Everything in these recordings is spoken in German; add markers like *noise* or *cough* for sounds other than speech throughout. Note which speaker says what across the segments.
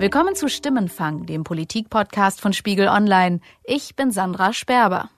Speaker 1: Willkommen zu Stimmenfang, dem Politikpodcast von Spiegel Online. Ich bin Sandra Sperber.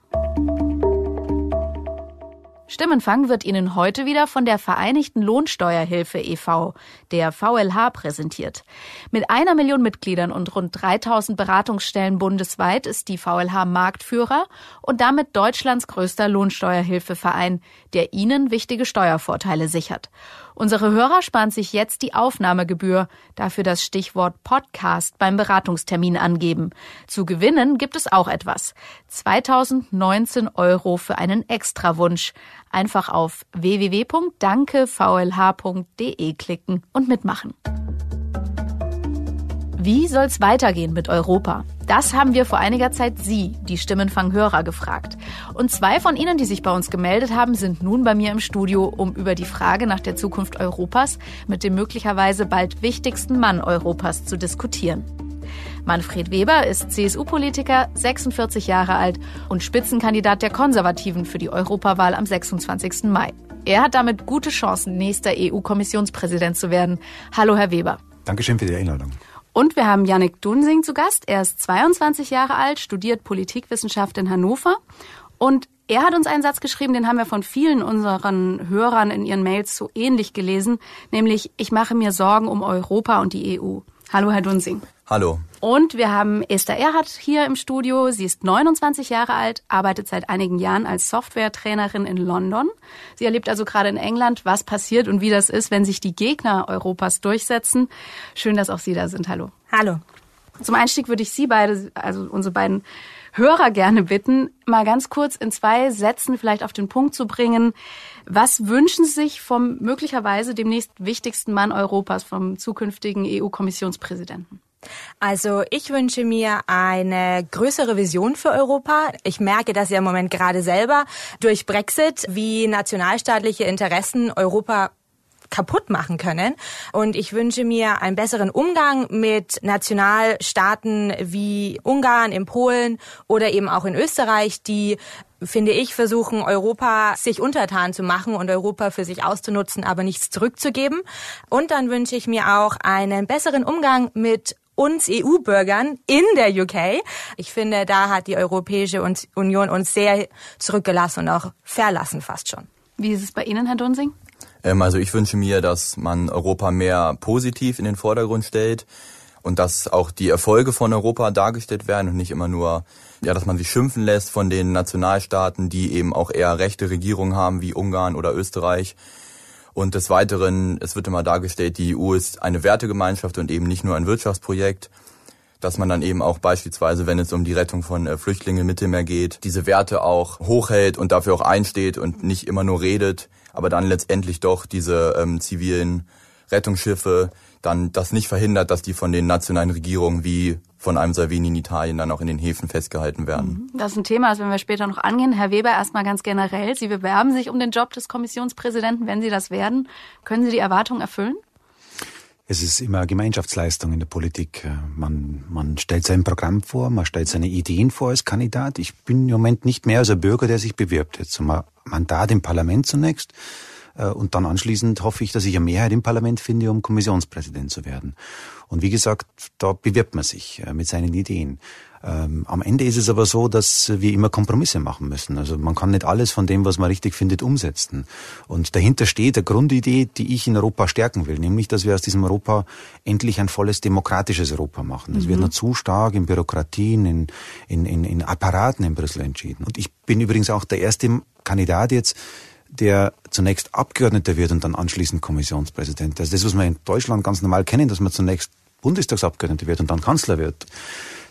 Speaker 1: Stimmenfang wird Ihnen heute wieder von der Vereinigten Lohnsteuerhilfe e.V., der VLH, präsentiert. Mit einer Million Mitgliedern und rund 3000 Beratungsstellen bundesweit ist die VLH Marktführer und damit Deutschlands größter Lohnsteuerhilfeverein, der Ihnen wichtige Steuervorteile sichert. Unsere Hörer sparen sich jetzt die Aufnahmegebühr, dafür das Stichwort Podcast beim Beratungstermin angeben. Zu gewinnen gibt es auch etwas. 2019 Euro für einen Extrawunsch. Einfach auf www.dankevlh.de klicken und mitmachen. Wie soll's weitergehen mit Europa? Das haben wir vor einiger Zeit Sie, die Stimmenfanghörer, gefragt. Und zwei von Ihnen, die sich bei uns gemeldet haben, sind nun bei mir im Studio, um über die Frage nach der Zukunft Europas mit dem möglicherweise bald wichtigsten Mann Europas zu diskutieren. Manfred Weber ist CSU-Politiker, 46 Jahre alt und Spitzenkandidat der Konservativen für die Europawahl am 26. Mai. Er hat damit gute Chancen, nächster EU-Kommissionspräsident zu werden. Hallo, Herr Weber.
Speaker 2: Dankeschön für die Einladung.
Speaker 1: Und wir haben Yannick Dunsing zu Gast. Er ist 22 Jahre alt, studiert Politikwissenschaft in Hannover und er hat uns einen Satz geschrieben, den haben wir von vielen unseren Hörern in ihren Mails so ähnlich gelesen, nämlich ich mache mir Sorgen um Europa und die EU. Hallo, Herr Dunsing.
Speaker 3: Hallo.
Speaker 1: Und wir haben Esther Erhardt hier im Studio. Sie ist 29 Jahre alt, arbeitet seit einigen Jahren als Softwaretrainerin in London. Sie erlebt also gerade in England, was passiert und wie das ist, wenn sich die Gegner Europas durchsetzen. Schön, dass auch Sie da sind. Hallo.
Speaker 4: Hallo.
Speaker 1: Zum Einstieg würde ich Sie beide, also unsere beiden Hörer gerne bitten, mal ganz kurz in zwei Sätzen vielleicht auf den Punkt zu bringen. Was wünschen Sie sich vom möglicherweise demnächst wichtigsten Mann Europas, vom zukünftigen EU-Kommissionspräsidenten?
Speaker 4: Also ich wünsche mir eine größere Vision für Europa. Ich merke das ja im Moment gerade selber durch Brexit, wie nationalstaatliche Interessen Europa kaputt machen können. Und ich wünsche mir einen besseren Umgang mit Nationalstaaten wie Ungarn, in Polen oder eben auch in Österreich, die finde ich, versuchen, Europa sich untertan zu machen und Europa für sich auszunutzen, aber nichts zurückzugeben. Und dann wünsche ich mir auch einen besseren Umgang mit uns EU-Bürgern in der UK. Ich finde, da hat die Europäische Union uns sehr zurückgelassen und auch verlassen fast schon.
Speaker 1: Wie ist es bei Ihnen, Herr Dunsing?
Speaker 3: Ähm, also ich wünsche mir, dass man Europa mehr positiv in den Vordergrund stellt und dass auch die Erfolge von Europa dargestellt werden und nicht immer nur, ja, dass man sich schimpfen lässt von den Nationalstaaten, die eben auch eher rechte Regierungen haben wie Ungarn oder Österreich. Und des Weiteren, es wird immer dargestellt, die EU ist eine Wertegemeinschaft und eben nicht nur ein Wirtschaftsprojekt dass man dann eben auch beispielsweise, wenn es um die Rettung von äh, Flüchtlingen im Mittelmeer geht, diese Werte auch hochhält und dafür auch einsteht und nicht immer nur redet, aber dann letztendlich doch diese ähm, zivilen Rettungsschiffe dann das nicht verhindert, dass die von den nationalen Regierungen wie von einem Salvini in Italien dann auch in den Häfen festgehalten werden.
Speaker 1: Mhm. Das ist ein Thema, das werden wir später noch angehen. Herr Weber, erstmal ganz generell. Sie bewerben sich um den Job des Kommissionspräsidenten. Wenn Sie das werden, können Sie die Erwartungen erfüllen?
Speaker 2: Es ist immer Gemeinschaftsleistung in der Politik. Man, man stellt sein Programm vor, man stellt seine Ideen vor als Kandidat. Ich bin im Moment nicht mehr als ein Bürger, der sich bewirbt. Jetzt zum Mandat im Parlament zunächst. Äh, und dann anschließend hoffe ich, dass ich eine Mehrheit im Parlament finde, um Kommissionspräsident zu werden. Und wie gesagt, da bewirbt man sich äh, mit seinen Ideen. Ähm, am Ende ist es aber so, dass wir immer Kompromisse machen müssen. Also man kann nicht alles von dem, was man richtig findet, umsetzen. Und dahinter steht eine Grundidee, die ich in Europa stärken will, nämlich, dass wir aus diesem Europa endlich ein volles demokratisches Europa machen. Es mhm. wird noch zu stark in Bürokratien, in, in, in, in Apparaten in Brüssel entschieden. Und ich bin übrigens auch der erste Kandidat jetzt, der zunächst Abgeordneter wird und dann anschließend Kommissionspräsident. Also das, was wir in Deutschland ganz normal kennen, dass man zunächst Bundestagsabgeordneter wird und dann Kanzler wird.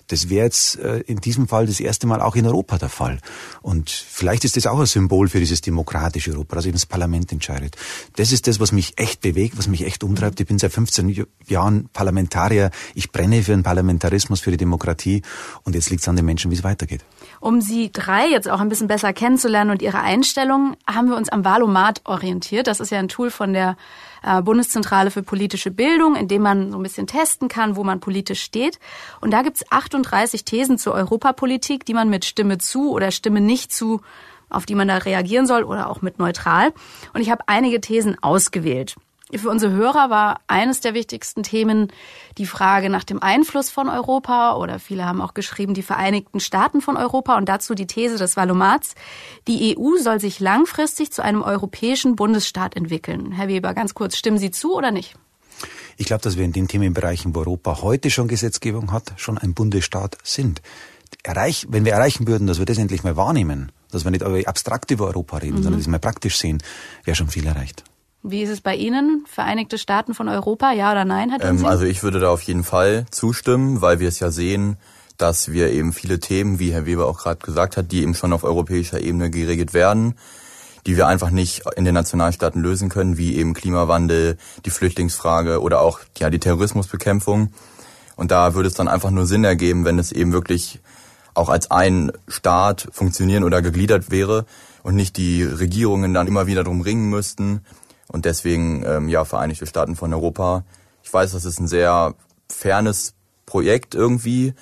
Speaker 2: Das wäre jetzt äh, in diesem Fall das erste Mal auch in Europa der Fall. Und vielleicht ist das auch ein Symbol für dieses demokratische Europa, dass eben das Parlament entscheidet. Das ist das, was mich echt bewegt, was mich echt umtreibt. Ich bin seit 15 Jahren Parlamentarier. Ich brenne für den Parlamentarismus, für die Demokratie. Und jetzt liegt es an den Menschen, wie es weitergeht.
Speaker 1: Um Sie drei jetzt auch ein bisschen besser kennenzulernen und Ihre Einstellung, haben wir uns am Valomat orientiert. Das ist ja ein Tool von der äh, Bundeszentrale für politische Bildung, in dem man so ein bisschen testen kann, wo man politisch steht. Und da gibt's 38 Thesen zur Europapolitik, die man mit Stimme zu oder Stimme nicht zu auf die man da reagieren soll oder auch mit neutral. Und ich habe einige Thesen ausgewählt. Für unsere Hörer war eines der wichtigsten Themen die Frage nach dem Einfluss von Europa oder viele haben auch geschrieben die Vereinigten Staaten von Europa und dazu die These des Valomats. Die EU soll sich langfristig zu einem europäischen Bundesstaat entwickeln. Herr Weber, ganz kurz, stimmen Sie zu oder nicht?
Speaker 2: Ich glaube, dass wir in den Themenbereichen, wo Europa heute schon Gesetzgebung hat, schon ein Bundesstaat sind. Erreich, wenn wir erreichen würden, dass wir das endlich mal wahrnehmen, dass wir nicht abstrakt über Europa reden, mhm. sondern das mal praktisch sehen, wäre schon viel erreicht.
Speaker 1: Wie ist es bei Ihnen? Vereinigte Staaten von Europa, ja oder nein, Herr
Speaker 3: ähm, Also ich würde da auf jeden Fall zustimmen, weil wir es ja sehen, dass wir eben viele Themen, wie Herr Weber auch gerade gesagt hat, die eben schon auf europäischer Ebene geregelt werden, die wir einfach nicht in den Nationalstaaten lösen können, wie eben Klimawandel, die Flüchtlingsfrage oder auch ja die Terrorismusbekämpfung. Und da würde es dann einfach nur Sinn ergeben, wenn es eben wirklich auch als ein Staat funktionieren oder gegliedert wäre und nicht die Regierungen dann immer wieder drum ringen müssten, und deswegen, ähm, ja, Vereinigte Staaten von Europa. Ich weiß, das ist ein sehr fernes Projekt irgendwie,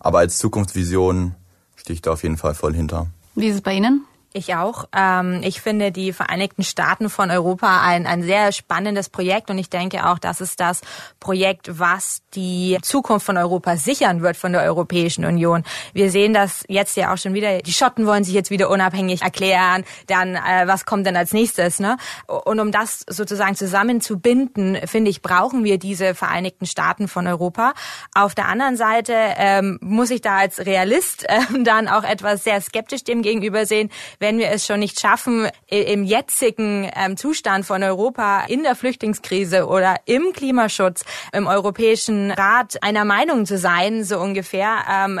Speaker 3: aber als Zukunftsvision stehe ich da auf jeden Fall voll hinter.
Speaker 1: Wie ist es bei Ihnen?
Speaker 4: Ich auch. Ähm, ich finde die Vereinigten Staaten von Europa ein, ein sehr spannendes Projekt und ich denke auch, das ist das Projekt, was die Zukunft von Europa sichern wird von der Europäischen Union. Wir sehen das jetzt ja auch schon wieder. Die Schotten wollen sich jetzt wieder unabhängig erklären. Dann, äh, was kommt denn als nächstes? Ne? Und um das sozusagen zusammenzubinden, finde ich, brauchen wir diese Vereinigten Staaten von Europa. Auf der anderen Seite ähm, muss ich da als Realist *laughs* äh, dann auch etwas sehr skeptisch dem gegenüber sehen wenn wir es schon nicht schaffen, im jetzigen ähm, Zustand von Europa in der Flüchtlingskrise oder im Klimaschutz im Europäischen Rat einer Meinung zu sein, so ungefähr, ähm,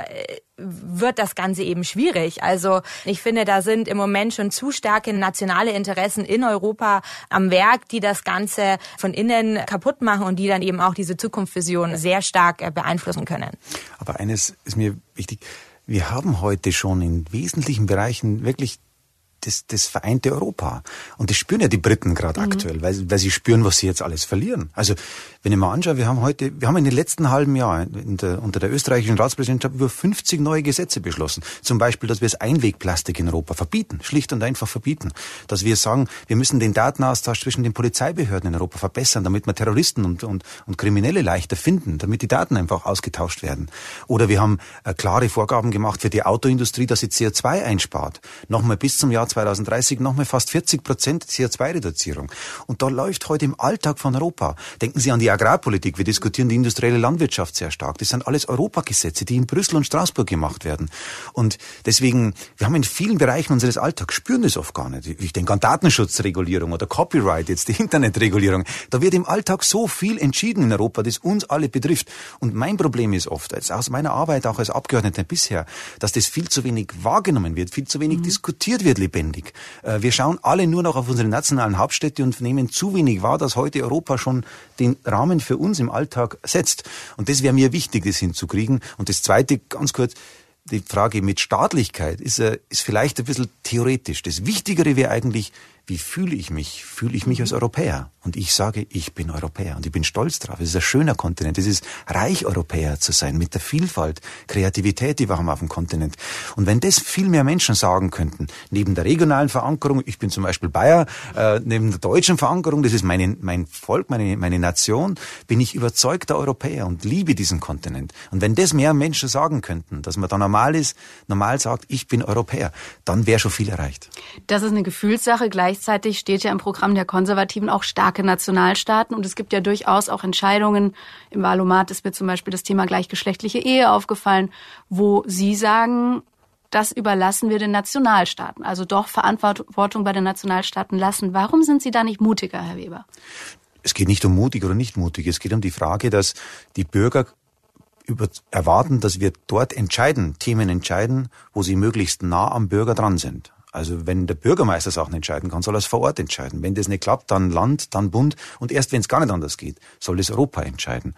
Speaker 4: wird das Ganze eben schwierig. Also ich finde, da sind im Moment schon zu starke nationale Interessen in Europa am Werk, die das Ganze von innen kaputt machen und die dann eben auch diese Zukunftsvision sehr stark äh, beeinflussen können.
Speaker 2: Aber eines ist mir wichtig. Wir haben heute schon in wesentlichen Bereichen wirklich das, das vereinte Europa. Und das spüren ja die Briten gerade mhm. aktuell, weil, weil sie spüren, was sie jetzt alles verlieren. Also wenn ich mal anschaue, wir haben heute, wir haben in den letzten halben Jahr der, unter der österreichischen Ratspräsidentschaft über 50 neue Gesetze beschlossen. Zum Beispiel, dass wir das Einwegplastik in Europa verbieten, schlicht und einfach verbieten. Dass wir sagen, wir müssen den Datenaustausch zwischen den Polizeibehörden in Europa verbessern, damit wir Terroristen und, und, und Kriminelle leichter finden, damit die Daten einfach ausgetauscht werden. Oder wir haben äh, klare Vorgaben gemacht für die Autoindustrie, dass sie CO2 einspart. Nochmal bis zum Jahr 2030 nochmal fast 40 Prozent CO2-Reduzierung. Und da läuft heute im Alltag von Europa. Denken Sie an die Agrarpolitik. Wir diskutieren die industrielle Landwirtschaft sehr stark. Das sind alles Europagesetze, die in Brüssel und Straßburg gemacht werden. Und deswegen, wir haben in vielen Bereichen unseres Alltags spüren das oft gar nicht. Ich denke an Datenschutzregulierung oder Copyright, jetzt die Internetregulierung. Da wird im Alltag so viel entschieden in Europa, das uns alle betrifft. Und mein Problem ist oft, als aus meiner Arbeit auch als Abgeordneter bisher, dass das viel zu wenig wahrgenommen wird, viel zu wenig mhm. diskutiert wird lebendig. Äh, wir schauen alle nur noch auf unsere nationalen Hauptstädte und nehmen zu wenig wahr, dass heute Europa schon den Rahmen für uns im Alltag setzt. Und das wäre mir wichtig, das hinzukriegen. Und das Zweite, ganz kurz, die Frage mit Staatlichkeit ist, äh, ist vielleicht ein bisschen theoretisch. Das Wichtigere wäre eigentlich, wie fühle ich mich? Fühle ich mich als Europäer? Und ich sage, ich bin Europäer und ich bin stolz drauf. Es ist ein schöner Kontinent. Es ist reich, Europäer zu sein, mit der Vielfalt, Kreativität, die wir haben auf dem Kontinent. Und wenn das viel mehr Menschen sagen könnten, neben der regionalen Verankerung, ich bin zum Beispiel Bayer, äh, neben der deutschen Verankerung, das ist meine, mein Volk, meine, meine Nation, bin ich überzeugter Europäer und liebe diesen Kontinent. Und wenn das mehr Menschen sagen könnten, dass man da normal ist, normal sagt, ich bin Europäer, dann wäre schon viel erreicht.
Speaker 1: Das ist eine Gefühlssache. Gleichzeitig steht ja im Programm der Konservativen auch stark starke Nationalstaaten und es gibt ja durchaus auch Entscheidungen. Im Wahlomat ist mir zum Beispiel das Thema gleichgeschlechtliche Ehe aufgefallen, wo Sie sagen, das überlassen wir den Nationalstaaten. Also doch Verantwortung bei den Nationalstaaten lassen. Warum sind Sie da nicht mutiger, Herr Weber?
Speaker 2: Es geht nicht um mutig oder nicht mutig. Es geht um die Frage, dass die Bürger über, erwarten, dass wir dort entscheiden, Themen entscheiden, wo sie möglichst nah am Bürger dran sind. Also wenn der Bürgermeister Sachen entscheiden kann, soll er es vor Ort entscheiden. Wenn das nicht klappt, dann Land, dann Bund und erst wenn es gar nicht anders geht, soll das Europa entscheiden.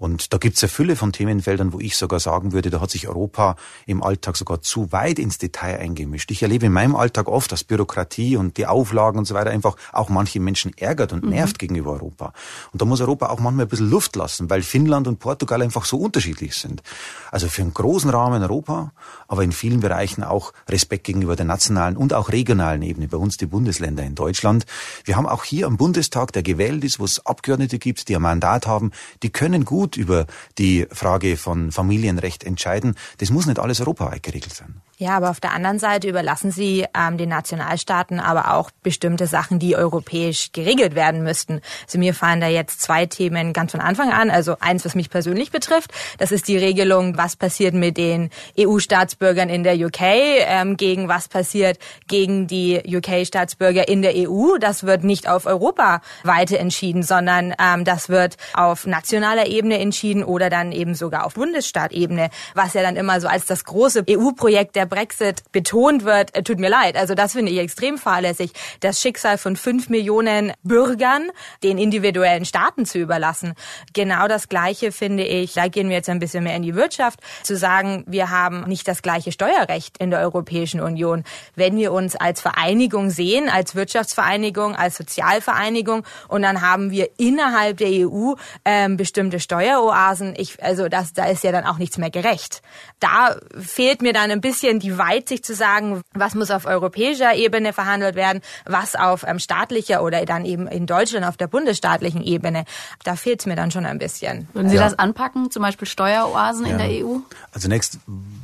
Speaker 2: Und da gibt es eine Fülle von Themenfeldern, wo ich sogar sagen würde, da hat sich Europa im Alltag sogar zu weit ins Detail eingemischt. Ich erlebe in meinem Alltag oft, dass Bürokratie und die Auflagen und so weiter einfach auch manche Menschen ärgert und mhm. nervt mhm. gegenüber Europa. Und da muss Europa auch manchmal ein bisschen Luft lassen, weil Finnland und Portugal einfach so unterschiedlich sind. Also für einen großen Rahmen Europa, aber in vielen Bereichen auch Respekt gegenüber der nationalen und auch regionalen Ebene, bei uns die Bundesländer in Deutschland. Wir haben auch hier am Bundestag, der gewählt ist, wo es Abgeordnete gibt, die ein Mandat haben, die können gut über die Frage von Familienrecht entscheiden. Das muss nicht alles europaweit geregelt sein.
Speaker 4: Ja, aber auf der anderen Seite überlassen Sie ähm, den Nationalstaaten aber auch bestimmte Sachen, die europäisch geregelt werden müssten. Also mir fallen da jetzt zwei Themen ganz von Anfang an. Also eins, was mich persönlich betrifft, das ist die Regelung, was passiert mit den EU-Staatsbürgern in der UK, ähm, gegen was passiert gegen die UK-Staatsbürger in der EU. Das wird nicht auf Europaweite entschieden, sondern ähm, das wird auf nationaler Ebene entschieden oder dann eben sogar auf Bundesstaatebene, was ja dann immer so als das große EU-Projekt der Brexit betont wird, äh, tut mir leid. Also das finde ich extrem fahrlässig, das Schicksal von fünf Millionen Bürgern den individuellen Staaten zu überlassen. Genau das Gleiche finde ich, da gehen wir jetzt ein bisschen mehr in die Wirtschaft, zu sagen, wir haben nicht das gleiche Steuerrecht in der Europäischen Union. Wenn wir uns als Vereinigung sehen, als Wirtschaftsvereinigung, als Sozialvereinigung und dann haben wir innerhalb der EU ähm, bestimmte Steueroasen, ich, also das, da ist ja dann auch nichts mehr gerecht. Da fehlt mir dann ein bisschen die Weitsicht zu sagen, was muss auf europäischer Ebene verhandelt werden, was auf ähm, staatlicher oder dann eben in Deutschland auf der bundesstaatlichen Ebene. Da fehlt es mir dann schon ein bisschen.
Speaker 1: Würden Sie ja. das anpacken, zum Beispiel Steueroasen ja. in der EU?
Speaker 2: Also zunächst,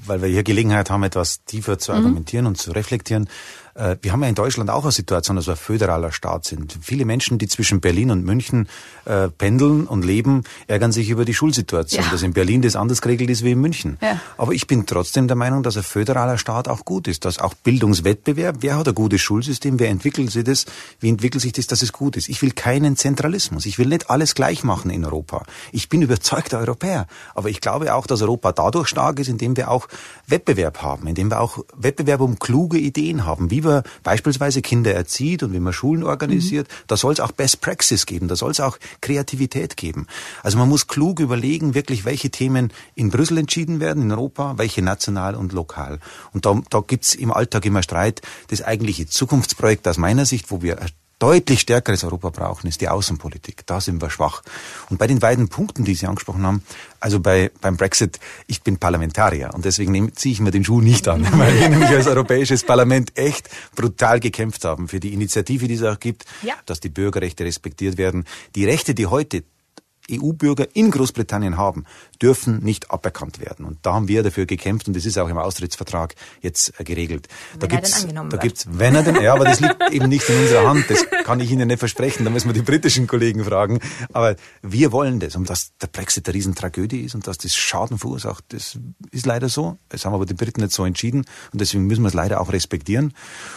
Speaker 2: weil wir hier Gelegenheit haben, etwas tiefer zu mhm. argumentieren mhm. und zu reflektieren. Äh, wir haben ja in Deutschland auch eine Situation, dass wir ein föderaler Staat sind. Viele Menschen, die zwischen Berlin und München äh, pendeln und leben, ärgern sich über die Schulsituation, ja. dass in Berlin das anders geregelt ist wie in München. Ja. Aber ich bin trotzdem der Meinung, dass ein föderaler Staat auch gut ist, dass auch Bildungswettbewerb, wer hat ein gutes Schulsystem, wer entwickelt sich das, wie entwickelt sich das, dass es gut ist. Ich will keinen Zentralismus. Ich will nicht alles gleich machen in Europa. Ich bin *laughs* überzeugter Europäer. Aber ich glaube auch, dass Europa dadurch stark ist, indem wir auch Wettbewerb haben, indem wir auch Wettbewerb um kluge Ideen haben, wie wir beispielsweise Kinder erzieht und wie man Schulen organisiert, mhm. da soll es auch Best Praxis geben, da soll es auch Kreativität geben. Also man muss klug überlegen, wirklich, welche Themen in Brüssel entschieden werden, in Europa, welche national und lokal. Und da, da gibt's im Alltag immer Streit. Das eigentliche Zukunftsprojekt aus meiner Sicht, wo wir deutlich stärkeres Europa brauchen, ist die Außenpolitik. Da sind wir schwach. Und bei den beiden Punkten, die Sie angesprochen haben, also bei, beim Brexit, ich bin Parlamentarier und deswegen ziehe ich mir den Schuh nicht an, *laughs* weil wir nämlich als Europäisches Parlament echt brutal gekämpft haben für die Initiative, die es auch gibt, ja. dass die Bürgerrechte respektiert werden. Die Rechte, die heute EU-Bürger in Großbritannien haben, dürfen nicht aberkannt werden. Und da haben wir dafür gekämpft und das ist auch im Austrittsvertrag jetzt äh, geregelt.
Speaker 4: Wenn da gibt's, er da
Speaker 2: wird. gibt's, wenn er denn, ja, aber das liegt eben nicht in unserer Hand. Das kann ich Ihnen nicht versprechen. Da müssen wir die britischen Kollegen fragen. Aber wir wollen das. Und dass der Brexit eine Riesentragödie ist und dass das Schaden verursacht, das ist leider so. Das haben aber die Briten nicht so entschieden und deswegen müssen wir es leider auch respektieren.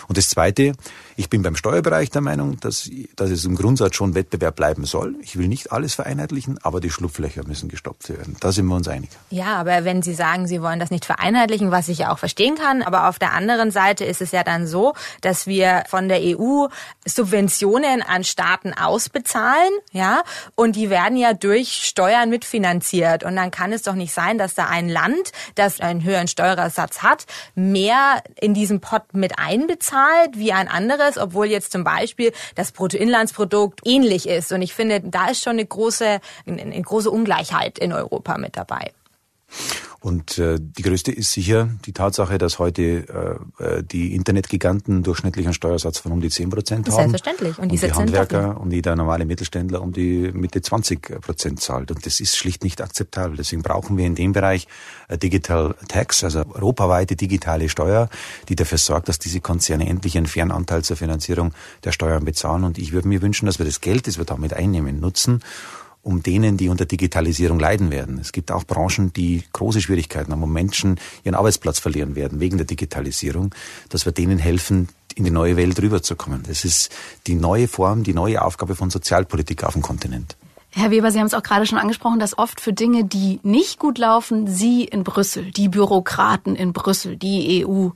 Speaker 2: Und das Zweite, ich bin beim Steuerbereich der Meinung, dass, dass es im Grundsatz schon Wettbewerb bleiben soll. Ich will nicht alles vereinheitlichen, aber die Schlupflöcher müssen gestopft werden. Da sind wir uns einig.
Speaker 4: Ja, aber wenn Sie sagen, Sie wollen das nicht vereinheitlichen, was ich ja auch verstehen kann, aber auf der anderen Seite ist es ja dann so, dass wir von der EU Subventionen an Staaten ausbezahlen, ja, und die werden ja durch Steuern mitfinanziert. Und dann kann es doch nicht sein, dass da ein Land, das einen höheren Steuersatz hat, mehr in diesen Pot mit einbezahlt wie ein anderes, obwohl jetzt zum Beispiel das Bruttoinlandsprodukt ähnlich ist. Und ich finde, da ist schon eine große, eine große Ungleichheit in Europa mit dabei.
Speaker 2: Und äh, die größte ist sicher die Tatsache, dass heute äh, äh die Internetgiganten durchschnittlich einen Steuersatz von um die 10 Prozent haben.
Speaker 4: Selbstverständlich.
Speaker 2: Und, und die Handwerker und die der normale Mittelständler um die Mitte 20 Prozent zahlt. Und das ist schlicht nicht akzeptabel. Deswegen brauchen wir in dem Bereich äh, Digital Tax, also europaweite digitale Steuer, die dafür sorgt, dass diese Konzerne endlich einen fairen Anteil zur Finanzierung der Steuern bezahlen. Und ich würde mir wünschen, dass wir das Geld, das wir damit einnehmen, nutzen, um denen, die unter Digitalisierung leiden werden. Es gibt auch Branchen, die große Schwierigkeiten haben, wo Menschen ihren Arbeitsplatz verlieren werden wegen der Digitalisierung, dass wir denen helfen, in die neue Welt rüberzukommen. Das ist die neue Form, die neue Aufgabe von Sozialpolitik auf dem Kontinent.
Speaker 1: Herr Weber, Sie haben es auch gerade schon angesprochen, dass oft für Dinge, die nicht gut laufen, Sie in Brüssel, die Bürokraten in Brüssel, die EU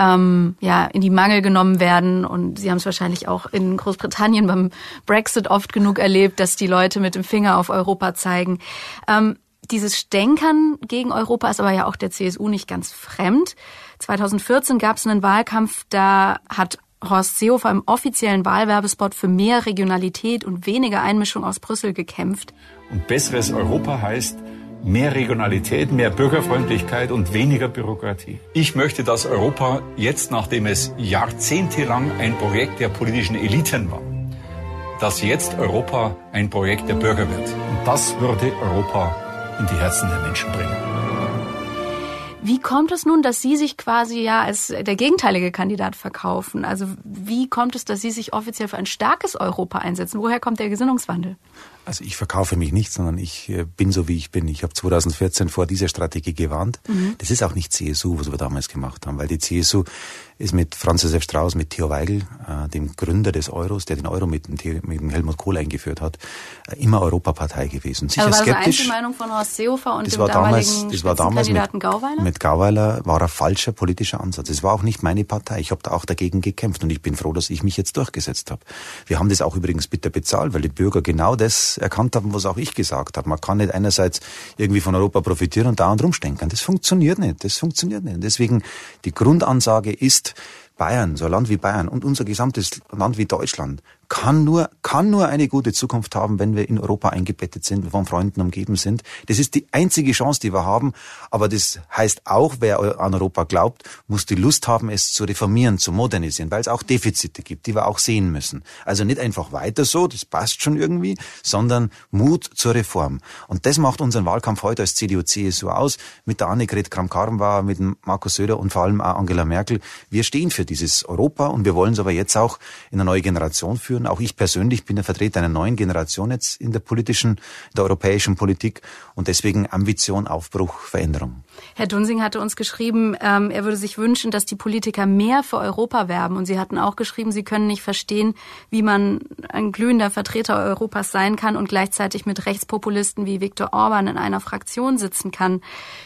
Speaker 1: ähm, ja in die Mangel genommen werden. Und Sie haben es wahrscheinlich auch in Großbritannien beim Brexit oft genug erlebt, dass die Leute mit dem Finger auf Europa zeigen. Ähm, dieses Stänkern gegen Europa ist aber ja auch der CSU nicht ganz fremd. 2014 gab es einen Wahlkampf, da hat Horst Seehofer im offiziellen Wahlwerbespot für mehr Regionalität und weniger Einmischung aus Brüssel gekämpft.
Speaker 5: Und besseres Europa heißt, mehr Regionalität, mehr Bürgerfreundlichkeit und weniger Bürokratie. Ich möchte, dass Europa jetzt, nachdem es jahrzehntelang ein Projekt der politischen Eliten war, dass jetzt Europa ein Projekt der Bürger wird. Und das würde Europa in die Herzen der Menschen bringen.
Speaker 1: Wie kommt es nun, dass Sie sich quasi ja als der gegenteilige Kandidat verkaufen? Also wie kommt es, dass Sie sich offiziell für ein starkes Europa einsetzen? Woher kommt der Gesinnungswandel?
Speaker 2: Also ich verkaufe mich nicht, sondern ich äh, bin so, wie ich bin. Ich habe 2014 vor dieser Strategie gewarnt. Mhm. Das ist auch nicht CSU, was wir damals gemacht haben, weil die CSU ist mit Franz Josef Strauß, mit Theo Weigel, äh, dem Gründer des Euros, der den Euro mit dem, mit dem Helmut Kohl eingeführt hat, äh, immer Europapartei gewesen.
Speaker 1: Sicher also war skeptisch. Das Einzelmeinung von Horst Seehofer und
Speaker 2: das
Speaker 1: dem
Speaker 2: war
Speaker 1: damals,
Speaker 2: das war damals
Speaker 1: mit, Gauweiler?
Speaker 2: Mit Gauweiler war ein falscher politischer Ansatz. Es war auch nicht meine Partei. Ich habe da auch dagegen gekämpft und ich bin froh, dass ich mich jetzt durchgesetzt habe. Wir haben das auch übrigens bitter bezahlt, weil die Bürger genau das erkannt haben, was auch ich gesagt habe. Man kann nicht einerseits irgendwie von Europa profitieren und dauernd rumstenkern. Das funktioniert nicht. Das funktioniert nicht. Und deswegen die Grundansage ist, Bayern, so ein Land wie Bayern und unser gesamtes Land wie Deutschland kann nur, kann nur eine gute Zukunft haben, wenn wir in Europa eingebettet sind, von Freunden umgeben sind. Das ist die einzige Chance, die wir haben. Aber das heißt auch, wer an Europa glaubt, muss die Lust haben, es zu reformieren, zu modernisieren, weil es auch Defizite gibt, die wir auch sehen müssen. Also nicht einfach weiter so, das passt schon irgendwie, sondern Mut zur Reform. Und das macht unseren Wahlkampf heute als CDU-CSU aus, mit der Annegret Kramp-Karrenbauer, mit dem Markus Söder und vor allem auch Angela Merkel. Wir stehen für dieses Europa und wir wollen es aber jetzt auch in eine neue Generation führen führen. Auch ich persönlich bin der Vertreter einer neuen Generation jetzt in der politischen, in der europäischen Politik und deswegen Ambition, Aufbruch, Veränderung.
Speaker 1: Herr Dunsing hatte uns geschrieben, ähm, er würde sich wünschen, dass die Politiker mehr für Europa werben. Und Sie hatten auch geschrieben, Sie können nicht verstehen, wie man ein glühender Vertreter Europas sein kann und gleichzeitig mit Rechtspopulisten wie Viktor Orban in einer Fraktion sitzen kann.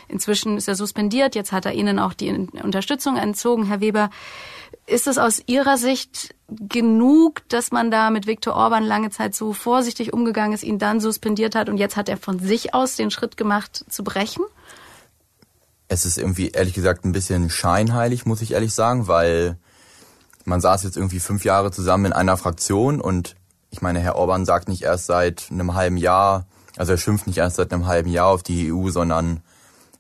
Speaker 1: Inzwischen ist er suspendiert, jetzt hat er Ihnen auch die Unterstützung entzogen, Herr Weber. Ist es aus Ihrer Sicht genug, dass man da mit Viktor Orban lange Zeit so vorsichtig umgegangen ist, ihn dann suspendiert hat und jetzt hat er von sich aus den Schritt gemacht, zu brechen?
Speaker 3: Es ist irgendwie ehrlich gesagt ein bisschen scheinheilig, muss ich ehrlich sagen, weil man saß jetzt irgendwie fünf Jahre zusammen in einer Fraktion und ich meine, Herr Orban sagt nicht erst seit einem halben Jahr, also er schimpft nicht erst seit einem halben Jahr auf die EU, sondern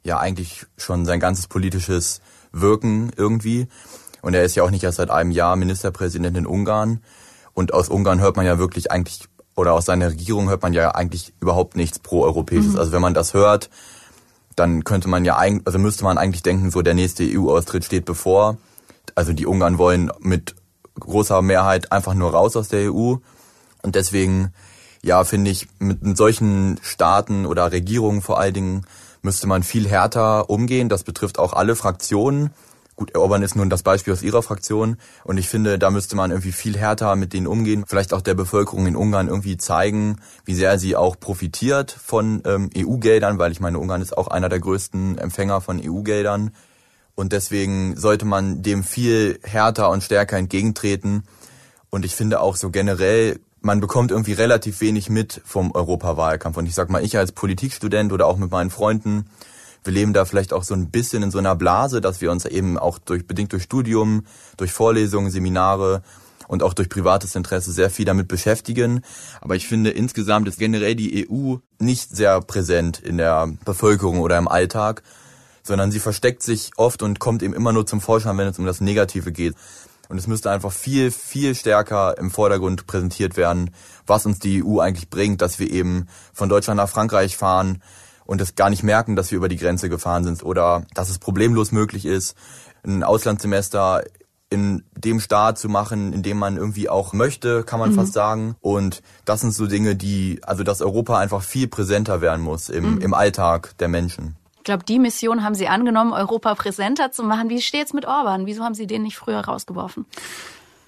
Speaker 3: ja eigentlich schon sein ganzes politisches Wirken irgendwie. Und er ist ja auch nicht erst seit einem Jahr Ministerpräsident in Ungarn. Und aus Ungarn hört man ja wirklich eigentlich, oder aus seiner Regierung hört man ja eigentlich überhaupt nichts pro-europäisches. Mhm. Also wenn man das hört, dann könnte man ja eigentlich, also müsste man eigentlich denken, so der nächste EU-Austritt steht bevor. Also die Ungarn wollen mit großer Mehrheit einfach nur raus aus der EU. Und deswegen, ja, finde ich, mit solchen Staaten oder Regierungen vor allen Dingen müsste man viel härter umgehen. Das betrifft auch alle Fraktionen. Gut, Orban ist nun das Beispiel aus ihrer Fraktion und ich finde, da müsste man irgendwie viel härter mit denen umgehen, vielleicht auch der Bevölkerung in Ungarn irgendwie zeigen, wie sehr sie auch profitiert von ähm, EU-Geldern, weil ich meine, Ungarn ist auch einer der größten Empfänger von EU-Geldern und deswegen sollte man dem viel härter und stärker entgegentreten. Und ich finde auch so generell, man bekommt irgendwie relativ wenig mit vom Europawahlkampf. Und ich sag mal, ich als Politikstudent oder auch mit meinen Freunden, wir leben da vielleicht auch so ein bisschen in so einer Blase, dass wir uns eben auch durch, bedingt durch Studium, durch Vorlesungen, Seminare und auch durch privates Interesse sehr viel damit beschäftigen. Aber ich finde insgesamt ist generell die EU nicht sehr präsent in der Bevölkerung oder im Alltag, sondern sie versteckt sich oft und kommt eben immer nur zum Vorschein, wenn es um das Negative geht. Und es müsste einfach viel, viel stärker im Vordergrund präsentiert werden, was uns die EU eigentlich bringt, dass wir eben von Deutschland nach Frankreich fahren, und es gar nicht merken, dass wir über die Grenze gefahren sind oder dass es problemlos möglich ist, ein Auslandssemester in dem Staat zu machen, in dem man irgendwie auch möchte, kann man mhm. fast sagen. Und das sind so Dinge, die, also dass Europa einfach viel präsenter werden muss im, mhm. im Alltag der Menschen.
Speaker 1: Ich glaube, die Mission haben Sie angenommen, Europa präsenter zu machen. Wie steht's mit Orban? Wieso haben Sie den nicht früher rausgeworfen?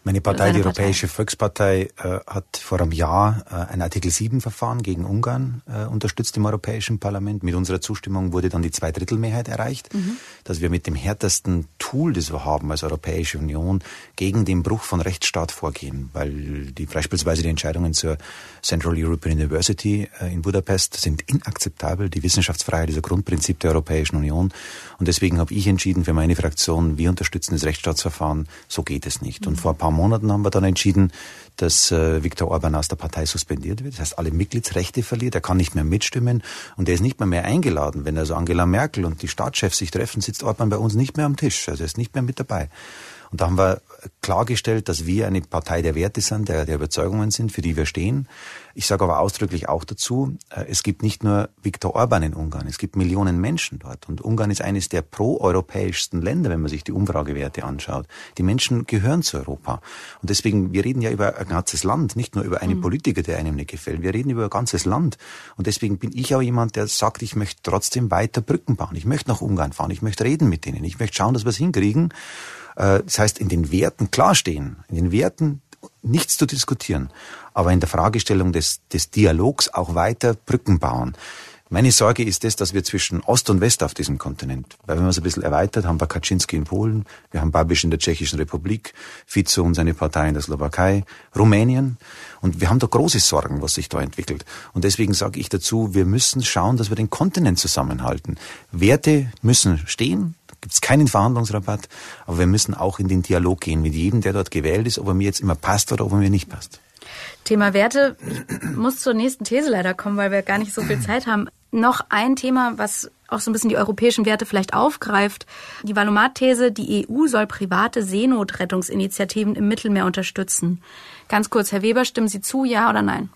Speaker 2: Meine Partei, die Europäische Volkspartei, äh, hat vor einem Jahr äh, ein Artikel 7-Verfahren gegen Ungarn äh, unterstützt im Europäischen Parlament. Mit unserer Zustimmung wurde dann die Zweidrittelmehrheit erreicht, mhm. dass wir mit dem härtesten Tool, das wir haben als Europäische Union, gegen den Bruch von Rechtsstaat vorgehen. Weil die beispielsweise die Entscheidungen zur Central European University äh, in Budapest sind inakzeptabel. Die Wissenschaftsfreiheit ist ein Grundprinzip der Europäischen Union. Und deswegen habe ich entschieden für meine Fraktion, wir unterstützen das Rechtsstaatsverfahren, so geht es nicht. Mhm. Und vor ein paar Monaten haben wir dann entschieden, dass äh, Viktor Orban aus der Partei suspendiert wird. Das heißt, alle Mitgliedsrechte verliert. Er kann nicht mehr mitstimmen und er ist nicht mehr mehr eingeladen. Wenn also Angela Merkel und die Staatschefs sich treffen, sitzt Orban bei uns nicht mehr am Tisch. Also er ist nicht mehr mit dabei. Und da haben wir klargestellt, dass wir eine Partei der Werte sind, der, der Überzeugungen sind, für die wir stehen. Ich sage aber ausdrücklich auch dazu, äh, es gibt nicht nur Viktor Orban in Ungarn, es gibt Millionen Menschen dort. Und Ungarn ist eines der proeuropäischsten Länder, wenn man sich die Umfragewerte anschaut. Die Menschen gehören zu Europa. Und deswegen, wir reden ja über ein ganzes Land, nicht nur über einen mhm. Politiker, der einem nicht gefällt. Wir reden über ein ganzes Land. Und deswegen bin ich auch jemand, der sagt, ich möchte trotzdem weiter Brücken bauen. Ich möchte nach Ungarn fahren. Ich möchte reden mit denen. Ich möchte schauen, dass wir es hinkriegen. Äh, das heißt, in den Werten klarstehen, in den Werten nichts zu diskutieren, aber in der Fragestellung des, des Dialogs auch weiter Brücken bauen. Meine Sorge ist das, dass wir zwischen Ost und West auf diesem Kontinent, weil wenn man es ein bisschen erweitert, haben wir Kaczynski in Polen, wir haben Babiš in der Tschechischen Republik, Fico und seine Partei in der Slowakei, Rumänien und wir haben da große Sorgen, was sich da entwickelt. Und deswegen sage ich dazu, wir müssen schauen, dass wir den Kontinent zusammenhalten. Werte müssen stehen, gibt es keinen Verhandlungsrabatt, aber wir müssen auch in den Dialog gehen mit jedem, der dort gewählt ist, ob er mir jetzt immer passt oder ob er mir nicht passt.
Speaker 1: Thema Werte. Ich muss zur nächsten These leider kommen, weil wir gar nicht so viel Zeit haben. Noch ein Thema, was auch so ein bisschen die europäischen Werte vielleicht aufgreift. Die Valomat-These, die EU soll private Seenotrettungsinitiativen im Mittelmeer unterstützen. Ganz kurz, Herr Weber, stimmen Sie zu, ja oder nein?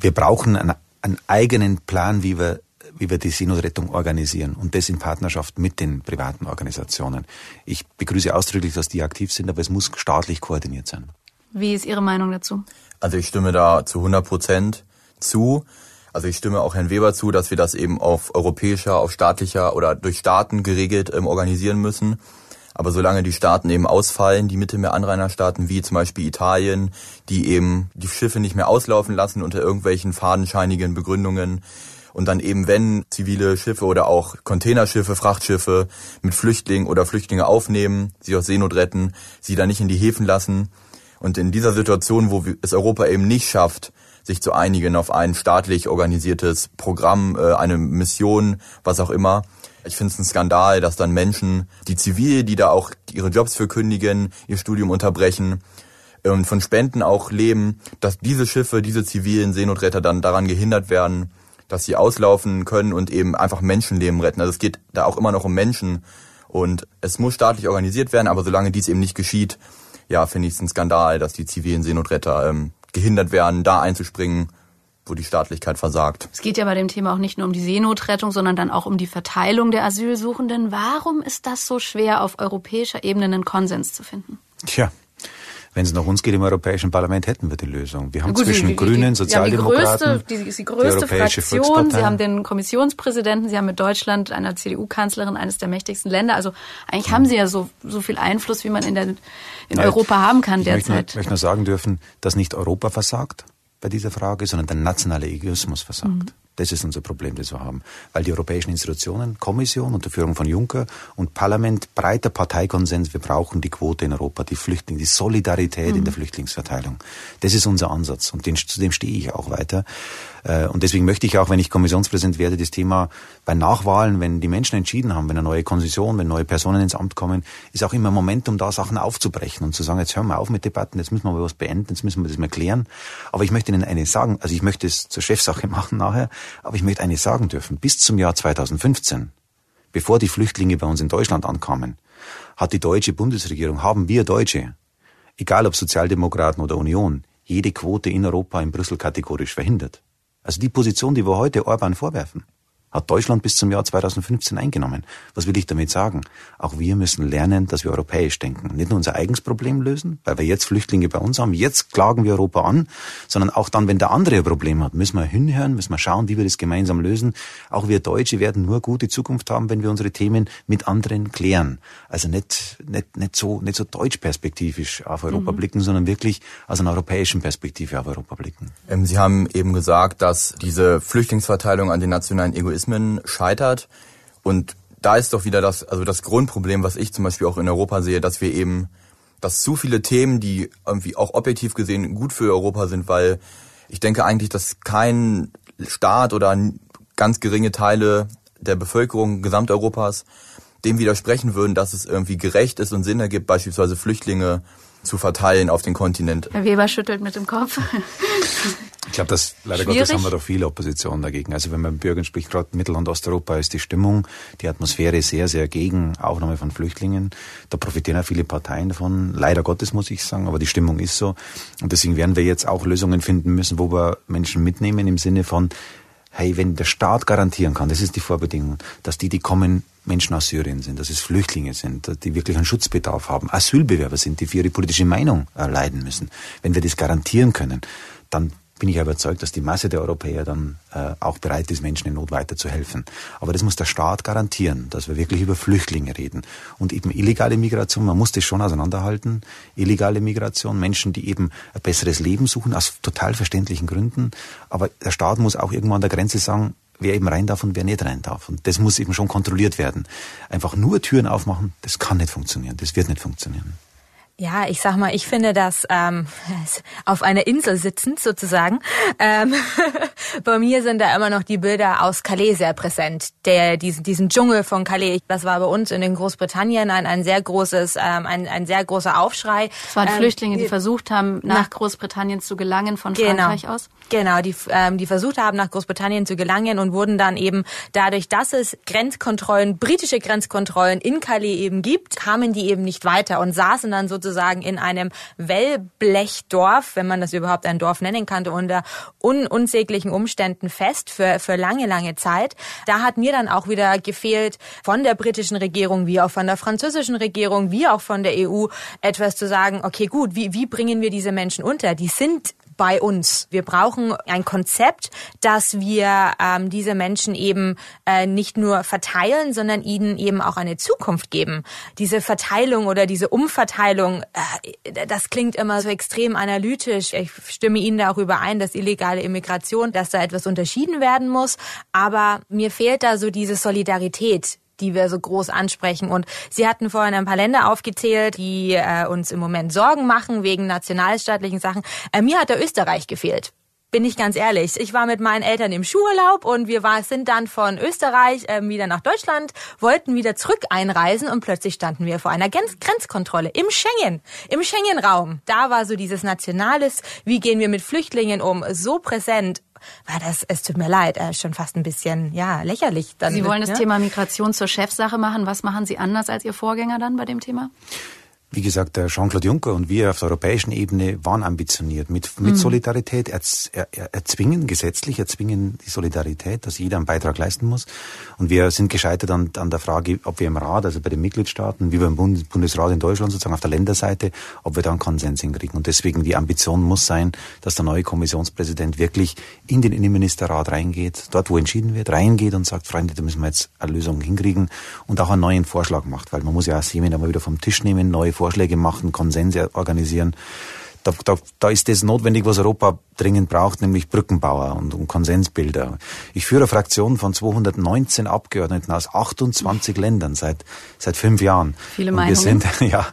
Speaker 2: Wir brauchen einen, einen eigenen Plan, wie wir wie wir die Seenotrettung organisieren und das in Partnerschaft mit den privaten Organisationen. Ich begrüße ausdrücklich, dass die aktiv sind, aber es muss staatlich koordiniert sein.
Speaker 1: Wie ist Ihre Meinung dazu?
Speaker 3: Also ich stimme da zu 100 Prozent zu. Also ich stimme auch Herrn Weber zu, dass wir das eben auf europäischer, auf staatlicher oder durch Staaten geregelt ähm, organisieren müssen. Aber solange die Staaten eben ausfallen, die Mittelmeeranrainerstaaten wie zum Beispiel Italien, die eben die Schiffe nicht mehr auslaufen lassen unter irgendwelchen fadenscheinigen Begründungen, und dann eben, wenn zivile Schiffe oder auch Containerschiffe, Frachtschiffe mit Flüchtlingen oder Flüchtlinge aufnehmen, sie aus Seenot retten, sie dann nicht in die Häfen lassen. Und in dieser Situation, wo es Europa eben nicht schafft, sich zu einigen auf ein staatlich organisiertes Programm, äh, eine Mission, was auch immer. Ich finde es ein Skandal, dass dann Menschen, die zivil, die da auch ihre Jobs für kündigen, ihr Studium unterbrechen und von Spenden auch leben, dass diese Schiffe, diese zivilen Seenotretter dann daran gehindert werden, dass sie auslaufen können und eben einfach Menschenleben retten. Also es geht da auch immer noch um Menschen und es muss staatlich organisiert werden, aber solange dies eben nicht geschieht, ja, finde ich es ein Skandal, dass die zivilen Seenotretter ähm, gehindert werden, da einzuspringen, wo die Staatlichkeit versagt.
Speaker 1: Es geht ja bei dem Thema auch nicht nur um die Seenotrettung, sondern dann auch um die Verteilung der Asylsuchenden. Warum ist das so schwer, auf europäischer Ebene einen Konsens zu finden?
Speaker 2: Tja, wenn es nach uns geht im Europäischen Parlament, hätten wir die Lösung. Wir haben Gut, zwischen die, Grünen, Sozialdemokraten,
Speaker 1: die, größte, die, die größte Fraktion, Sie haben den Kommissionspräsidenten, Sie haben mit Deutschland einer CDU-Kanzlerin eines der mächtigsten Länder. Also eigentlich hm. haben Sie ja so, so viel Einfluss, wie man in, der, in Nein, Europa haben kann
Speaker 2: ich
Speaker 1: derzeit.
Speaker 2: Ich möchte nur sagen dürfen, dass nicht Europa versagt bei dieser Frage, sondern der nationale Egoismus versagt. Mhm. Das ist unser Problem, das wir haben. Weil die europäischen Institutionen, Kommission unter Führung von Juncker und Parlament, breiter Parteikonsens, wir brauchen die Quote in Europa, die Flüchtlinge, die Solidarität mhm. in der Flüchtlingsverteilung. Das ist unser Ansatz und den, zu dem stehe ich auch weiter. Äh, und deswegen möchte ich auch, wenn ich Kommissionspräsident werde, das Thema bei Nachwahlen, wenn die Menschen entschieden haben, wenn eine neue Konstitution, wenn neue Personen ins Amt kommen, ist auch immer ein Moment, um da Sachen aufzubrechen und zu sagen, jetzt hören wir auf mit Debatten, jetzt müssen wir mal was beenden, jetzt müssen wir das mal klären. Aber ich möchte Ihnen eine sagen, also ich möchte es zur Chefsache *laughs* machen nachher, aber ich möchte eine sagen dürfen. Bis zum Jahr 2015, bevor die Flüchtlinge bei uns in Deutschland ankamen, hat die deutsche Bundesregierung, haben wir Deutsche, egal ob Sozialdemokraten oder Union, jede Quote in Europa in Brüssel kategorisch verhindert. Also die Position, die wir heute Orban vorwerfen, hat Deutschland bis zum Jahr 2015 eingenommen. Was will ich damit sagen? Auch wir müssen lernen, dass wir europäisch denken. Nicht nur unser eigenes Problem lösen, weil wir jetzt Flüchtlinge bei uns haben, jetzt klagen wir Europa an, sondern auch dann, wenn der andere ein Problem hat, müssen wir hinhören, müssen wir schauen, wie wir das gemeinsam lösen. Auch wir Deutsche werden nur gute Zukunft haben, wenn wir unsere Themen mit anderen klären. Also nicht, nicht, nicht so, nicht so deutsch-perspektivisch auf Europa mhm. blicken, sondern wirklich aus einer europäischen Perspektive auf Europa blicken.
Speaker 3: Ähm, Sie haben eben gesagt, dass diese Flüchtlingsverteilung an den nationalen Egoismus Mechanismen scheitert. Und da ist doch wieder das, also das Grundproblem, was ich zum Beispiel auch in Europa sehe, dass wir eben, dass zu viele Themen, die irgendwie auch objektiv gesehen gut für Europa sind, weil ich denke eigentlich, dass kein Staat oder ganz geringe Teile der Bevölkerung Gesamteuropas dem widersprechen würden, dass es irgendwie gerecht ist und Sinn ergibt, beispielsweise Flüchtlinge zu verteilen auf den Kontinent.
Speaker 1: Herr Weber schüttelt mit dem Kopf. *laughs*
Speaker 2: Ich glaube, dass leider Schwierig. Gottes haben wir doch viel Opposition dagegen. Also wenn man mit Bürgern spricht, gerade Mittel- und Osteuropa ist die Stimmung, die Atmosphäre sehr, sehr gegen Aufnahme von Flüchtlingen. Da profitieren auch viele Parteien davon. Leider Gottes muss ich sagen, aber die Stimmung ist so. Und deswegen werden wir jetzt auch Lösungen finden müssen, wo wir Menschen mitnehmen im Sinne von, hey, wenn der Staat garantieren kann, das ist die Vorbedingung, dass die, die kommen, Menschen aus Syrien sind, dass es Flüchtlinge sind, die wirklich einen Schutzbedarf haben, Asylbewerber sind, die für ihre politische Meinung erleiden müssen. Wenn wir das garantieren können, dann bin ich überzeugt, dass die Masse der Europäer dann äh, auch bereit ist, Menschen in Not weiterzuhelfen. Aber das muss der Staat garantieren, dass wir wirklich über Flüchtlinge reden. Und eben illegale Migration, man muss das schon auseinanderhalten. Illegale Migration, Menschen, die eben ein besseres Leben suchen, aus total verständlichen Gründen. Aber der Staat muss auch irgendwo an der Grenze sagen, wer eben rein darf und wer nicht rein darf. Und das muss eben schon kontrolliert werden. Einfach nur Türen aufmachen, das kann nicht funktionieren. Das wird nicht funktionieren.
Speaker 4: Ja, ich sag mal, ich finde das ähm, *laughs* auf einer Insel sitzend sozusagen. Ähm, *laughs* bei mir sind da immer noch die Bilder aus Calais sehr präsent. Der diesen diesen Dschungel von Calais. Das war bei uns in den Großbritannien ein ein sehr großes ähm, ein ein sehr großer Aufschrei.
Speaker 1: Es waren ähm, Flüchtlinge, die versucht haben, nach Großbritannien zu gelangen von genau, Frankreich aus.
Speaker 4: Genau, die ähm, die versucht haben, nach Großbritannien zu gelangen und wurden dann eben dadurch, dass es Grenzkontrollen, britische Grenzkontrollen in Calais eben gibt, kamen die eben nicht weiter und saßen dann so sozusagen in einem Wellblechdorf, wenn man das überhaupt ein Dorf nennen kann, unter un unsäglichen Umständen fest für, für lange, lange Zeit. Da hat mir dann auch wieder gefehlt, von der britischen Regierung wie auch von der französischen Regierung wie auch von der EU etwas zu sagen, okay, gut, wie, wie bringen wir diese Menschen unter? Die sind bei uns. Wir brauchen ein Konzept, dass wir ähm, diese Menschen eben äh, nicht nur verteilen, sondern ihnen eben auch eine Zukunft geben. Diese Verteilung oder diese Umverteilung, äh, das klingt immer so extrem analytisch. Ich stimme Ihnen da auch überein, dass illegale Immigration, dass da etwas unterschieden werden muss. Aber mir fehlt da so diese Solidarität die wir so groß ansprechen. Und Sie hatten vorhin ein paar Länder aufgezählt, die äh, uns im Moment Sorgen machen wegen nationalstaatlichen Sachen. Äh, mir hat der Österreich gefehlt bin ich ganz ehrlich. Ich war mit meinen Eltern im Schulurlaub und wir war, sind dann von Österreich äh, wieder nach Deutschland, wollten wieder zurück einreisen und plötzlich standen wir vor einer Grenzkontrolle im Schengen, im Schengen-Raum. Da war so dieses Nationales, wie gehen wir mit Flüchtlingen um, so präsent war das, es tut mir leid, äh, schon fast ein bisschen, ja, lächerlich.
Speaker 1: Dann Sie wollen das ne? Thema Migration zur Chefsache machen. Was machen Sie anders als Ihr Vorgänger dann bei dem Thema?
Speaker 2: Wie gesagt, der Jean-Claude Juncker und wir auf der europäischen Ebene waren ambitioniert mit, mit mhm. Solidarität, er, er, erzwingen gesetzlich, erzwingen die Solidarität, dass jeder einen Beitrag leisten muss. Und wir sind gescheitert an, an der Frage, ob wir im Rat, also bei den Mitgliedstaaten, wie beim Bund, Bundesrat in Deutschland sozusagen auf der Länderseite, ob wir da einen Konsens hinkriegen. Und deswegen die Ambition muss sein, dass der neue Kommissionspräsident wirklich in den Innenministerrat reingeht, dort wo entschieden wird, reingeht und sagt, Freunde, da müssen wir jetzt eine Lösung hinkriegen und auch einen neuen Vorschlag macht, weil man muss ja auch Themen einmal wieder vom Tisch nehmen, neue Vorschläge machen, Konsense organisieren. Da, da, da ist das notwendig, was Europa dringend braucht, nämlich Brückenbauer und, und Konsensbilder. Ich führe eine Fraktion von 219 Abgeordneten aus 28 Ländern seit seit fünf Jahren.
Speaker 1: Viele und Meinungen.
Speaker 2: Wir sind *laughs* ja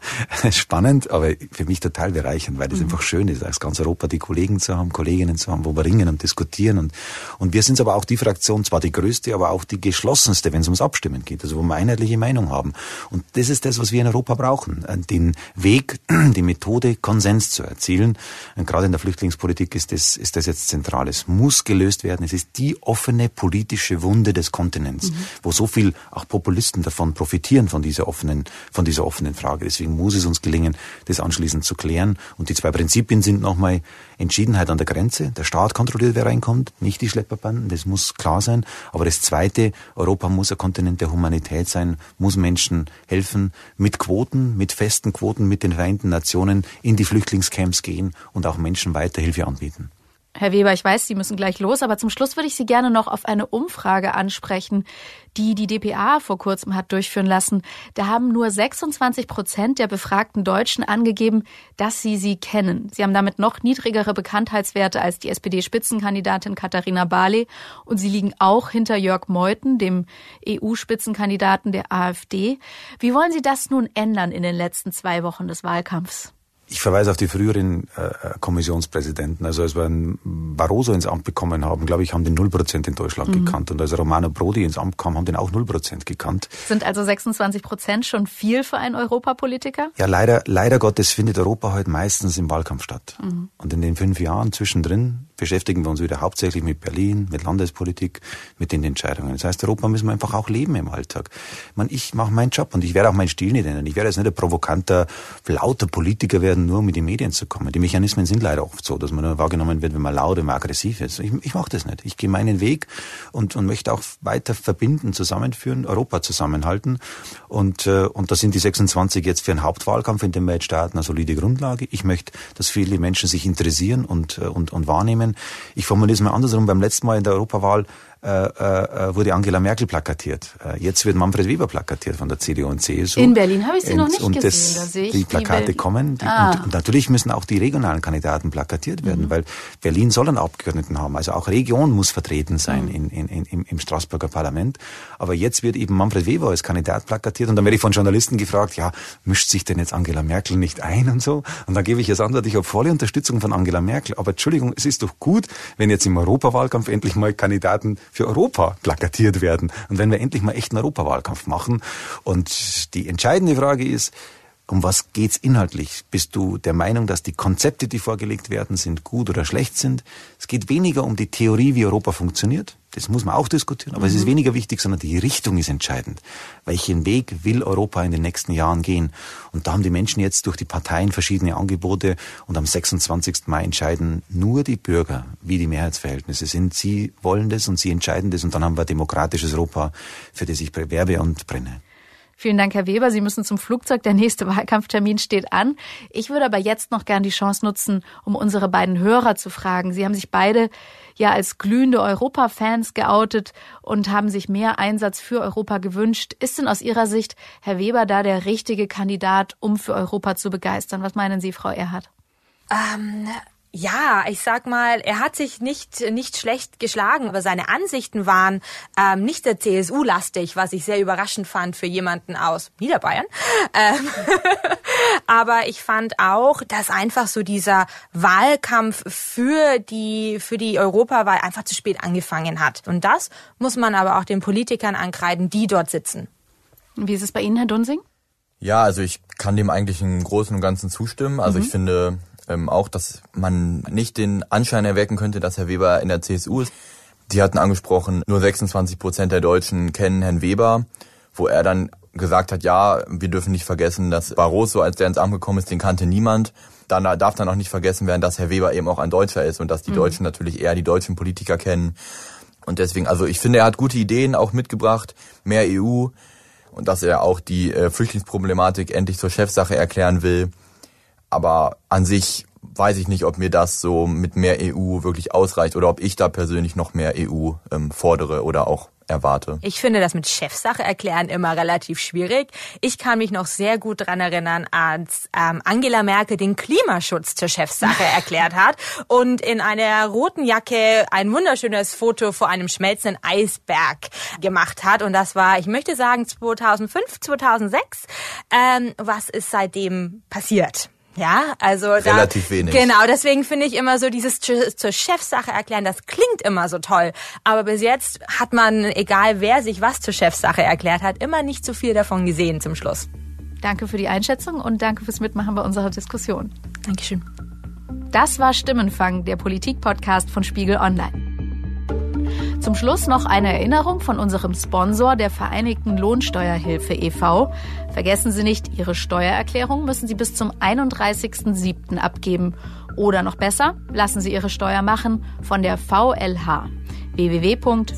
Speaker 2: spannend, aber für mich total bereichernd, weil es mhm. einfach schön ist, aus ganz Europa die Kollegen zu haben, Kolleginnen zu haben, wo wir ringen und diskutieren und und wir sind aber auch die Fraktion, zwar die größte, aber auch die geschlossenste, wenn es ums Abstimmen geht, also wo wir einheitliche Meinung haben. Und das ist das, was wir in Europa brauchen, den Weg, *clears throat* die Methode, Konsens zu erzielen. Und gerade in der Flüchtlingspolitik ist das, ist das jetzt zentral. Es muss gelöst werden. Es ist die offene politische Wunde des Kontinents, mhm. wo so viel auch Populisten davon profitieren, von dieser offenen, von dieser offenen Frage. Deswegen muss es uns gelingen, das anschließend zu klären. Und die zwei Prinzipien sind nochmal Entschiedenheit an der Grenze. Der Staat kontrolliert, wer reinkommt, nicht die Schlepperbanden. Das muss klar sein. Aber das zweite, Europa muss ein Kontinent der Humanität sein, muss Menschen helfen, mit Quoten, mit festen Quoten, mit den Vereinten Nationen in die Flüchtlingscamps gehen und auch Menschen weiter Hilfe anbieten.
Speaker 1: Herr Weber, ich weiß, Sie müssen gleich los, aber zum Schluss würde ich Sie gerne noch auf eine Umfrage ansprechen, die die DPA vor kurzem hat durchführen lassen. Da haben nur 26 Prozent der befragten Deutschen angegeben, dass sie sie kennen. Sie haben damit noch niedrigere Bekanntheitswerte als die SPD-Spitzenkandidatin Katharina Barley und sie liegen auch hinter Jörg Meuthen, dem EU-Spitzenkandidaten der AfD. Wie wollen Sie das nun ändern in den letzten zwei Wochen des Wahlkampfs?
Speaker 2: Ich verweise auf die früheren äh, Kommissionspräsidenten. Also als wir einen Barroso ins Amt bekommen haben, glaube ich, haben den 0% in Deutschland mhm. gekannt. Und als Romano Prodi ins Amt kam, haben den auch 0% gekannt.
Speaker 1: Sind also 26 Prozent schon viel für einen Europapolitiker?
Speaker 2: Ja, leider, leider Gottes findet Europa heute meistens im Wahlkampf statt. Mhm. Und in den fünf Jahren zwischendrin beschäftigen wir uns wieder hauptsächlich mit Berlin, mit Landespolitik, mit den Entscheidungen. Das heißt, Europa müssen wir einfach auch leben im Alltag. Ich, meine, ich mache meinen Job und ich werde auch meinen Stil nicht ändern. Ich werde jetzt nicht ein provokanter, lauter Politiker werden, nur um mit den Medien zu kommen. Die Mechanismen sind leider oft so, dass man nur wahrgenommen wird, wenn man laut, wenn aggressiv ist. Ich, ich mache das nicht. Ich gehe meinen Weg und, und möchte auch weiter verbinden, zusammenführen, Europa zusammenhalten. Und, äh, und da sind die 26 jetzt für einen Hauptwahlkampf, in dem wir jetzt starten, eine solide Grundlage. Ich möchte, dass viele Menschen sich interessieren und, äh, und, und wahrnehmen. Ich formuliere es mal andersrum. Beim letzten Mal in der Europawahl äh, äh, wurde Angela Merkel plakatiert. Äh, jetzt wird Manfred Weber plakatiert von der CDU und CSU.
Speaker 1: In Berlin habe ich sie und, noch nicht
Speaker 2: und
Speaker 1: gesehen.
Speaker 2: Das, da die Plakate die kommen. Die, ah. und, und, natürlich müssen auch die regionalen Kandidaten plakatiert werden, mhm. weil Berlin soll einen Abgeordneten haben. Also auch Region muss vertreten sein mhm. in, in, in, im, im Straßburger Parlament. Aber jetzt wird eben Manfred Weber als Kandidat plakatiert und dann werde ich von Journalisten gefragt, ja, mischt sich denn jetzt Angela Merkel nicht ein und so? Und dann gebe ich jetzt Antwort, ich habe volle Unterstützung von Angela Merkel. Aber Entschuldigung, es ist doch gut, wenn jetzt im Europawahlkampf endlich mal Kandidaten für Europa plakatiert werden. Und wenn wir endlich mal echten Europawahlkampf machen. Und die entscheidende Frage ist, um was geht's inhaltlich? Bist du der Meinung, dass die Konzepte, die vorgelegt werden, sind gut oder schlecht sind? Es geht weniger um die Theorie, wie Europa funktioniert. Das muss man auch diskutieren. Aber mhm. es ist mhm. weniger wichtig, sondern die Richtung ist entscheidend. Welchen Weg will Europa in den nächsten Jahren gehen? Und da haben die Menschen jetzt durch die Parteien verschiedene Angebote. Und am 26. Mai entscheiden nur die Bürger, wie die Mehrheitsverhältnisse sind. Sie wollen das und sie entscheiden das. Und dann haben wir demokratisches Europa, für das ich bewerbe und brenne.
Speaker 1: Vielen Dank, Herr Weber. Sie müssen zum Flugzeug. Der nächste *laughs* Wahlkampftermin steht an. Ich würde aber jetzt noch gern die Chance nutzen, um unsere beiden Hörer zu fragen. Sie haben sich beide ja als glühende Europa-Fans geoutet und haben sich mehr Einsatz für Europa gewünscht. Ist denn aus Ihrer Sicht Herr Weber da der richtige Kandidat, um für Europa zu begeistern? Was meinen Sie, Frau Erhardt?
Speaker 4: Ähm, ja, ich sag mal, er hat sich nicht nicht schlecht geschlagen, aber seine Ansichten waren ähm, nicht sehr CSU-lastig, was ich sehr überraschend fand für jemanden aus Niederbayern. Ähm, *laughs* aber ich fand auch, dass einfach so dieser Wahlkampf für die für die Europawahl einfach zu spät angefangen hat. Und das muss man aber auch den Politikern ankreiden, die dort sitzen.
Speaker 1: Wie ist es bei Ihnen, Herr Dunsing?
Speaker 3: Ja, also ich kann dem eigentlich im Großen und Ganzen zustimmen. Also mhm. ich finde, ähm, auch, dass man nicht den Anschein erwecken könnte, dass Herr Weber in der CSU ist. Sie hatten angesprochen, nur 26 Prozent der Deutschen kennen Herrn Weber, wo er dann gesagt hat, ja, wir dürfen nicht vergessen, dass Barroso, als der ins Amt gekommen ist, den kannte niemand. Dann darf dann auch nicht vergessen werden, dass Herr Weber eben auch ein Deutscher ist und dass die mhm. Deutschen natürlich eher die deutschen Politiker kennen. Und deswegen, also ich finde, er hat gute Ideen auch mitgebracht, mehr EU und dass er auch die äh, Flüchtlingsproblematik endlich zur Chefsache erklären will. Aber an sich weiß ich nicht, ob mir das so mit mehr EU wirklich ausreicht oder ob ich da persönlich noch mehr EU ähm, fordere oder auch erwarte.
Speaker 4: Ich finde das mit Chefsache erklären immer relativ schwierig. Ich kann mich noch sehr gut dran erinnern, als ähm, Angela Merkel den Klimaschutz zur Chefsache *laughs* erklärt hat und in einer roten Jacke ein wunderschönes Foto vor einem schmelzenden Eisberg gemacht hat. Und das war, ich möchte sagen, 2005, 2006. Ähm, was ist seitdem passiert? Ja, also
Speaker 3: relativ da, wenig.
Speaker 4: Genau, deswegen finde ich immer so dieses zur Chefsache erklären, das klingt immer so toll, aber bis jetzt hat man, egal wer sich was zur Chefsache erklärt hat, immer nicht so viel davon gesehen zum Schluss.
Speaker 1: Danke für die Einschätzung und danke fürs Mitmachen bei unserer Diskussion.
Speaker 4: Dankeschön.
Speaker 1: Das war Stimmenfang, der Politik-Podcast von Spiegel Online. Zum Schluss noch eine Erinnerung von unserem Sponsor, der Vereinigten Lohnsteuerhilfe e.V. Vergessen Sie nicht, Ihre Steuererklärung müssen Sie bis zum 31.07. abgeben. Oder noch besser, lassen Sie Ihre Steuer machen von der VLH www.vlh.de.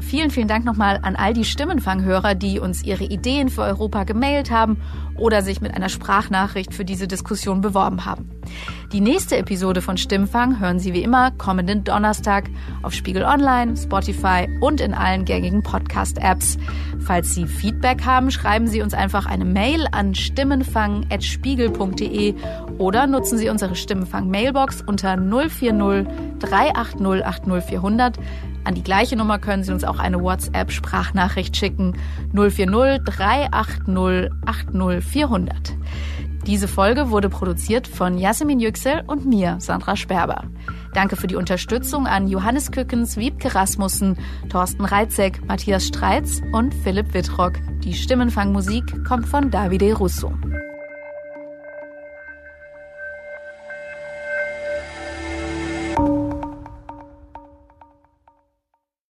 Speaker 1: Vielen, vielen Dank nochmal an all die Stimmenfanghörer, die uns ihre Ideen für Europa gemailt haben oder sich mit einer Sprachnachricht für diese Diskussion beworben haben. Die nächste Episode von Stimmfang hören Sie wie immer kommenden Donnerstag auf Spiegel Online, Spotify und in allen gängigen Podcast-Apps. Falls Sie Feedback haben, schreiben Sie uns einfach eine Mail an stimmenfang.spiegel.de oder nutzen Sie unsere Stimmenfang-Mailbox unter 040 380 80400 an die gleiche Nummer können Sie uns auch eine WhatsApp-Sprachnachricht schicken 040 380 80400. Diese Folge wurde produziert von Yasemin Yüksel und mir, Sandra Sperber. Danke für die Unterstützung an Johannes Kückens, Wiebke Rasmussen, Thorsten Reitzek, Matthias Streitz und Philipp Wittrock. Die Stimmenfangmusik kommt von Davide Russo.